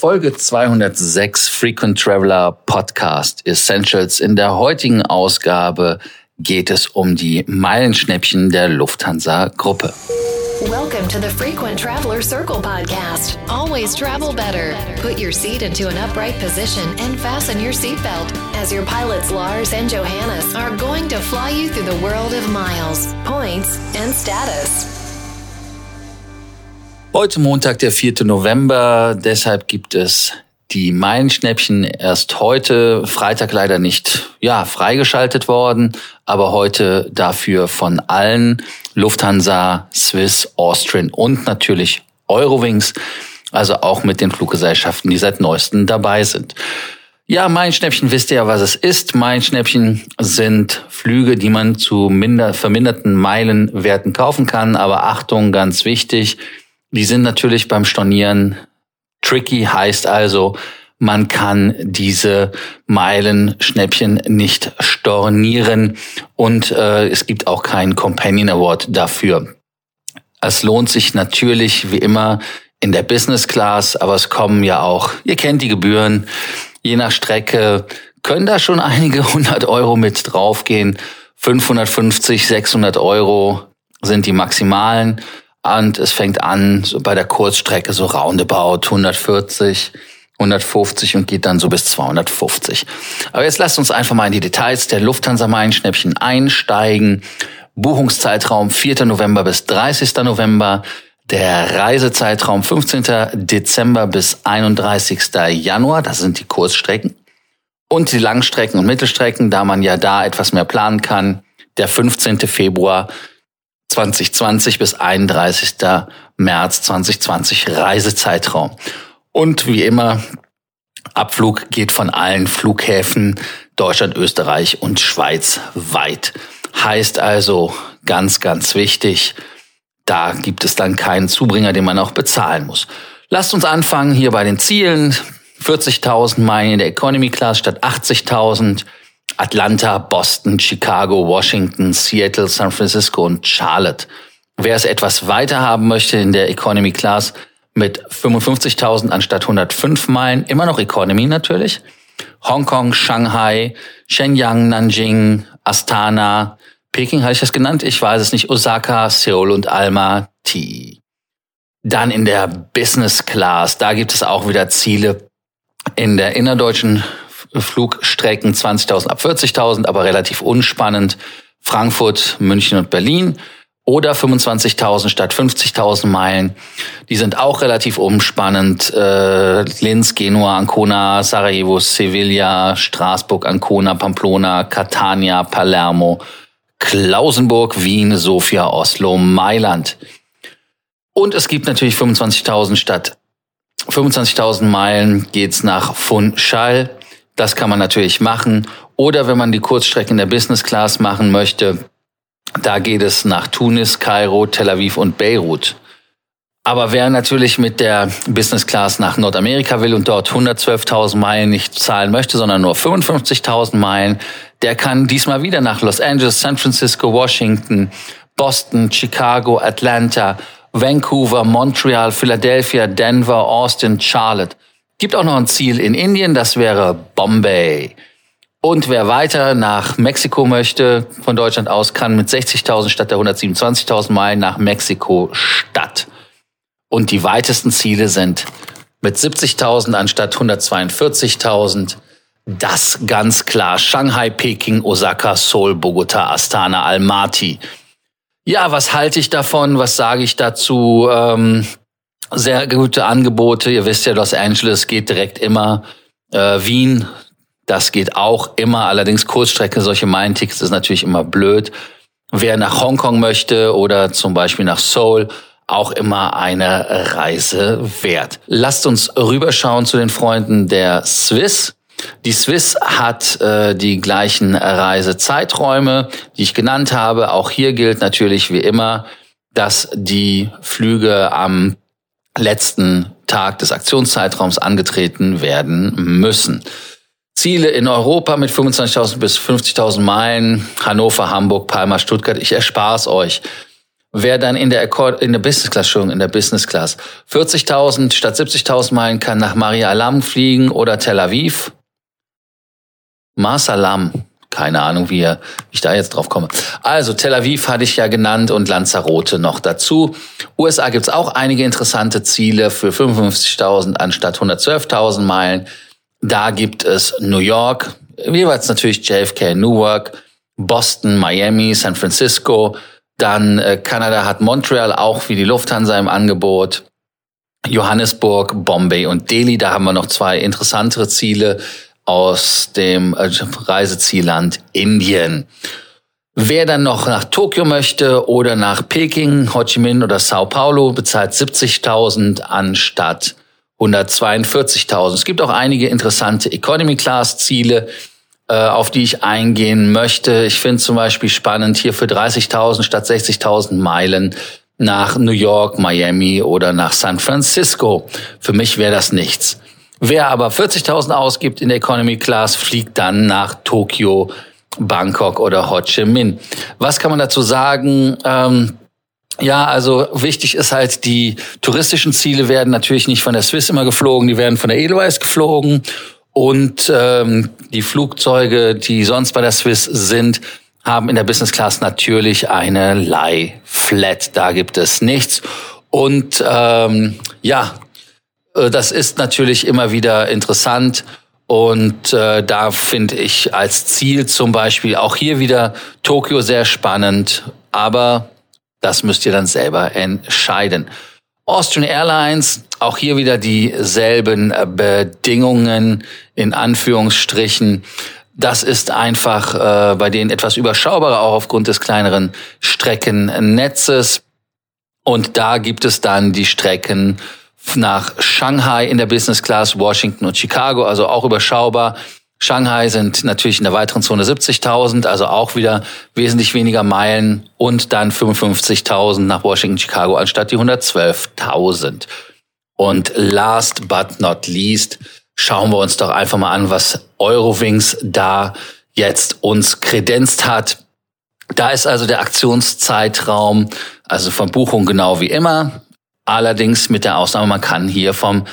Folge 206 Frequent Traveler Podcast Essentials. In der heutigen Ausgabe geht es um die Meilenschnäppchen der Lufthansa Gruppe. Welcome to the Frequent Traveler Circle podcast. Always travel better. Put your seat into an upright position and fasten your seatbelt as your pilots Lars and Johannes are going to fly you through the world of miles, points, and status. Heute Montag, der 4. November. Deshalb gibt es die Meilenschnäppchen erst heute, Freitag leider nicht, ja, freigeschaltet worden, aber heute dafür von allen Lufthansa, Swiss, Austrian und natürlich Eurowings, also auch mit den Fluggesellschaften, die seit neuestem dabei sind. Ja, Meilenschnäppchen wisst ihr ja, was es ist. Meilenschnäppchen sind Flüge, die man zu minder, verminderten Meilenwerten kaufen kann. Aber Achtung, ganz wichtig, die sind natürlich beim Stornieren tricky, heißt also, man kann diese Meilenschnäppchen nicht stornieren und äh, es gibt auch keinen Companion Award dafür. Es lohnt sich natürlich wie immer in der Business Class, aber es kommen ja auch, ihr kennt die Gebühren, je nach Strecke können da schon einige hundert Euro mit draufgehen. 550, 600 Euro sind die maximalen. Und es fängt an so bei der Kurzstrecke so roundabout 140, 150 und geht dann so bis 250. Aber jetzt lasst uns einfach mal in die Details der Lufthansa Main-Schnäppchen einsteigen. Buchungszeitraum 4. November bis 30. November. Der Reisezeitraum 15. Dezember bis 31. Januar. Das sind die Kurzstrecken. Und die Langstrecken und Mittelstrecken, da man ja da etwas mehr planen kann. Der 15. Februar 2020 bis 31. März 2020 Reisezeitraum. Und wie immer, Abflug geht von allen Flughäfen Deutschland, Österreich und Schweiz weit. Heißt also ganz, ganz wichtig, da gibt es dann keinen Zubringer, den man auch bezahlen muss. Lasst uns anfangen hier bei den Zielen. 40.000 Meilen in der Economy Class statt 80.000. Atlanta, Boston, Chicago, Washington, Seattle, San Francisco und Charlotte. Wer es etwas weiter haben möchte in der Economy Class mit 55.000 anstatt 105 Meilen, immer noch Economy natürlich. Hongkong, Shanghai, Shenyang, Nanjing, Astana, Peking habe ich das genannt, ich weiß es nicht, Osaka, Seoul und Almaty. Dann in der Business Class, da gibt es auch wieder Ziele in der innerdeutschen Flugstrecken 20.000 ab 40.000, aber relativ unspannend. Frankfurt, München und Berlin oder 25.000 statt 50.000 Meilen. Die sind auch relativ umspannend. Äh, Linz, Genua, Ancona, Sarajevo, Sevilla, Straßburg, Ancona, Pamplona, Catania, Palermo, Klausenburg, Wien, Sofia, Oslo, Mailand. Und es gibt natürlich 25.000 statt 25.000 Meilen geht's nach Funchal, das kann man natürlich machen. Oder wenn man die Kurzstrecken der Business Class machen möchte, da geht es nach Tunis, Kairo, Tel Aviv und Beirut. Aber wer natürlich mit der Business Class nach Nordamerika will und dort 112.000 Meilen nicht zahlen möchte, sondern nur 55.000 Meilen, der kann diesmal wieder nach Los Angeles, San Francisco, Washington, Boston, Chicago, Atlanta, Vancouver, Montreal, Philadelphia, Denver, Austin, Charlotte. Gibt auch noch ein Ziel in Indien, das wäre Bombay. Und wer weiter nach Mexiko möchte, von Deutschland aus, kann mit 60.000 statt der 127.000 Meilen nach Mexiko-Stadt. Und die weitesten Ziele sind mit 70.000 anstatt 142.000. Das ganz klar. Shanghai, Peking, Osaka, Seoul, Bogota, Astana, Almaty. Ja, was halte ich davon? Was sage ich dazu? Ähm, sehr gute Angebote. Ihr wisst ja, Los Angeles geht direkt immer. Äh, Wien, das geht auch immer. Allerdings Kurzstrecke, solche Meilen-Tickets ist natürlich immer blöd. Wer nach Hongkong möchte oder zum Beispiel nach Seoul, auch immer eine Reise wert. Lasst uns rüberschauen zu den Freunden der Swiss. Die Swiss hat äh, die gleichen Reisezeiträume, die ich genannt habe. Auch hier gilt natürlich wie immer, dass die Flüge am letzten Tag des Aktionszeitraums angetreten werden müssen. Ziele in Europa mit 25.000 bis 50.000 Meilen, Hannover, Hamburg, Palma, Stuttgart. Ich erspare es euch. Wer dann in der, in der Business Class, schon in der Business Class 40.000 statt 70.000 Meilen kann nach Maria Alam fliegen oder Tel Aviv. Marsalam. Keine Ahnung, wie, ich da jetzt drauf komme. Also Tel Aviv hatte ich ja genannt und Lanzarote noch dazu. USA gibt's auch einige interessante Ziele für 55.000 anstatt 112.000 Meilen. Da gibt es New York, jeweils natürlich JFK, Newark, Boston, Miami, San Francisco, dann äh, Kanada hat Montreal auch wie die Lufthansa im Angebot. Johannesburg, Bombay und Delhi. Da haben wir noch zwei interessantere Ziele aus dem äh, Reisezielland Indien. Wer dann noch nach Tokio möchte oder nach Peking, Ho Chi Minh oder Sao Paulo, bezahlt 70.000 anstatt 142.000. Es gibt auch einige interessante Economy Class Ziele. Äh, auf die ich eingehen möchte. Ich finde zum Beispiel spannend, hier für 30.000 statt 60.000 Meilen nach New York, Miami oder nach San Francisco. Für mich wäre das nichts. Wer aber 40.000 ausgibt in der Economy Class, fliegt dann nach Tokio, Bangkok oder Ho Chi Minh. Was kann man dazu sagen? Ähm, ja, also wichtig ist halt, die touristischen Ziele werden natürlich nicht von der Swiss immer geflogen, die werden von der Edelweiss geflogen und ähm, die Flugzeuge, die sonst bei der Swiss sind, haben in der Business Class natürlich eine Lie Flat. Da gibt es nichts. Und ähm, ja, das ist natürlich immer wieder interessant. Und äh, da finde ich als Ziel zum Beispiel auch hier wieder Tokio sehr spannend. Aber das müsst ihr dann selber entscheiden. Austrian Airlines, auch hier wieder dieselben äh, Bedingungen in Anführungsstrichen. Das ist einfach äh, bei denen etwas überschaubarer, auch aufgrund des kleineren Streckennetzes. Und da gibt es dann die Strecken nach Shanghai in der Business Class, Washington und Chicago, also auch überschaubar. Shanghai sind natürlich in der weiteren Zone 70.000, also auch wieder wesentlich weniger Meilen und dann 55.000 nach Washington, Chicago anstatt die 112.000. Und last but not least schauen wir uns doch einfach mal an, was Eurowings da jetzt uns kredenzt hat. Da ist also der Aktionszeitraum, also von Buchung genau wie immer. Allerdings mit der Ausnahme, man kann hier vom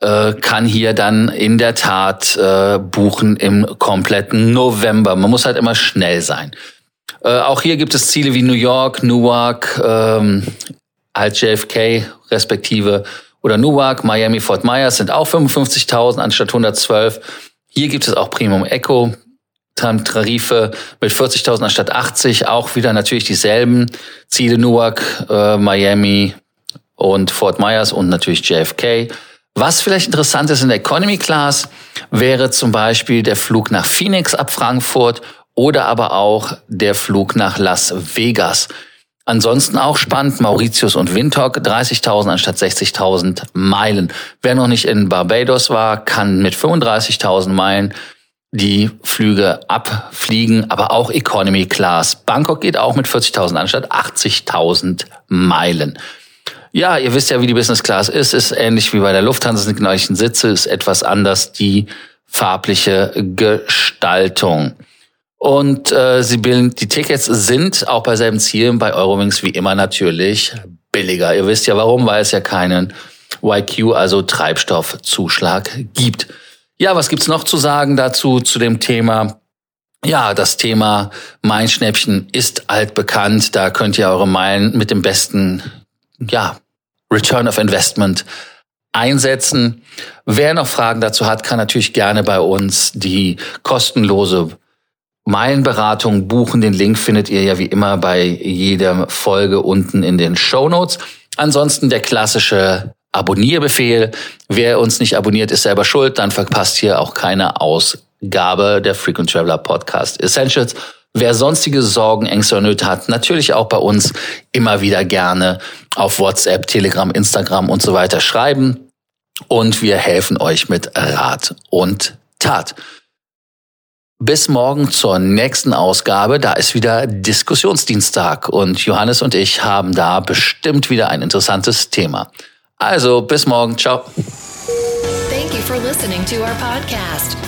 äh, kann hier dann in der Tat äh, buchen im kompletten November. Man muss halt immer schnell sein. Äh, auch hier gibt es Ziele wie New York, Newark, ähm, halt JFK respektive oder Newark, Miami, Fort Myers sind auch 55.000 anstatt 112. Hier gibt es auch Premium Echo. Tarife mit 40.000 anstatt 80, auch wieder natürlich dieselben Ziele Newark, äh, Miami und Fort Myers und natürlich JFK. Was vielleicht interessant ist in der Economy Class, wäre zum Beispiel der Flug nach Phoenix ab Frankfurt oder aber auch der Flug nach Las Vegas. Ansonsten auch spannend, Mauritius und Windhoek, 30.000 anstatt 60.000 Meilen. Wer noch nicht in Barbados war, kann mit 35.000 Meilen die Flüge abfliegen, aber auch Economy Class. Bangkok geht auch mit 40.000 anstatt 80.000 Meilen. Ja, ihr wisst ja, wie die Business Class ist. Ist ähnlich wie bei der Lufthansa, sind die gleichen Sitze, ist etwas anders die farbliche Gestaltung. Und äh, sie bilden, die Tickets sind auch bei selben Zielen bei Eurowings wie immer natürlich billiger. Ihr wisst ja warum, weil es ja keinen YQ, also Treibstoffzuschlag gibt. Ja, was gibt's noch zu sagen dazu, zu dem Thema? Ja, das Thema Mein Schnäppchen ist altbekannt. Da könnt ihr eure Meilen mit dem besten ja, Return of Investment einsetzen. Wer noch Fragen dazu hat, kann natürlich gerne bei uns die kostenlose Meilenberatung buchen. Den Link findet ihr ja wie immer bei jeder Folge unten in den Show Notes. Ansonsten der klassische Abonnierbefehl. Wer uns nicht abonniert, ist selber schuld. Dann verpasst hier auch keine Ausgabe der Frequent Traveler Podcast Essentials. Wer sonstige Sorgen, Ängste oder Nöte hat, natürlich auch bei uns immer wieder gerne auf WhatsApp, Telegram, Instagram und so weiter schreiben. Und wir helfen euch mit Rat und Tat. Bis morgen zur nächsten Ausgabe. Da ist wieder Diskussionsdienstag und Johannes und ich haben da bestimmt wieder ein interessantes Thema. Also bis morgen. Ciao. Thank you for listening to our podcast.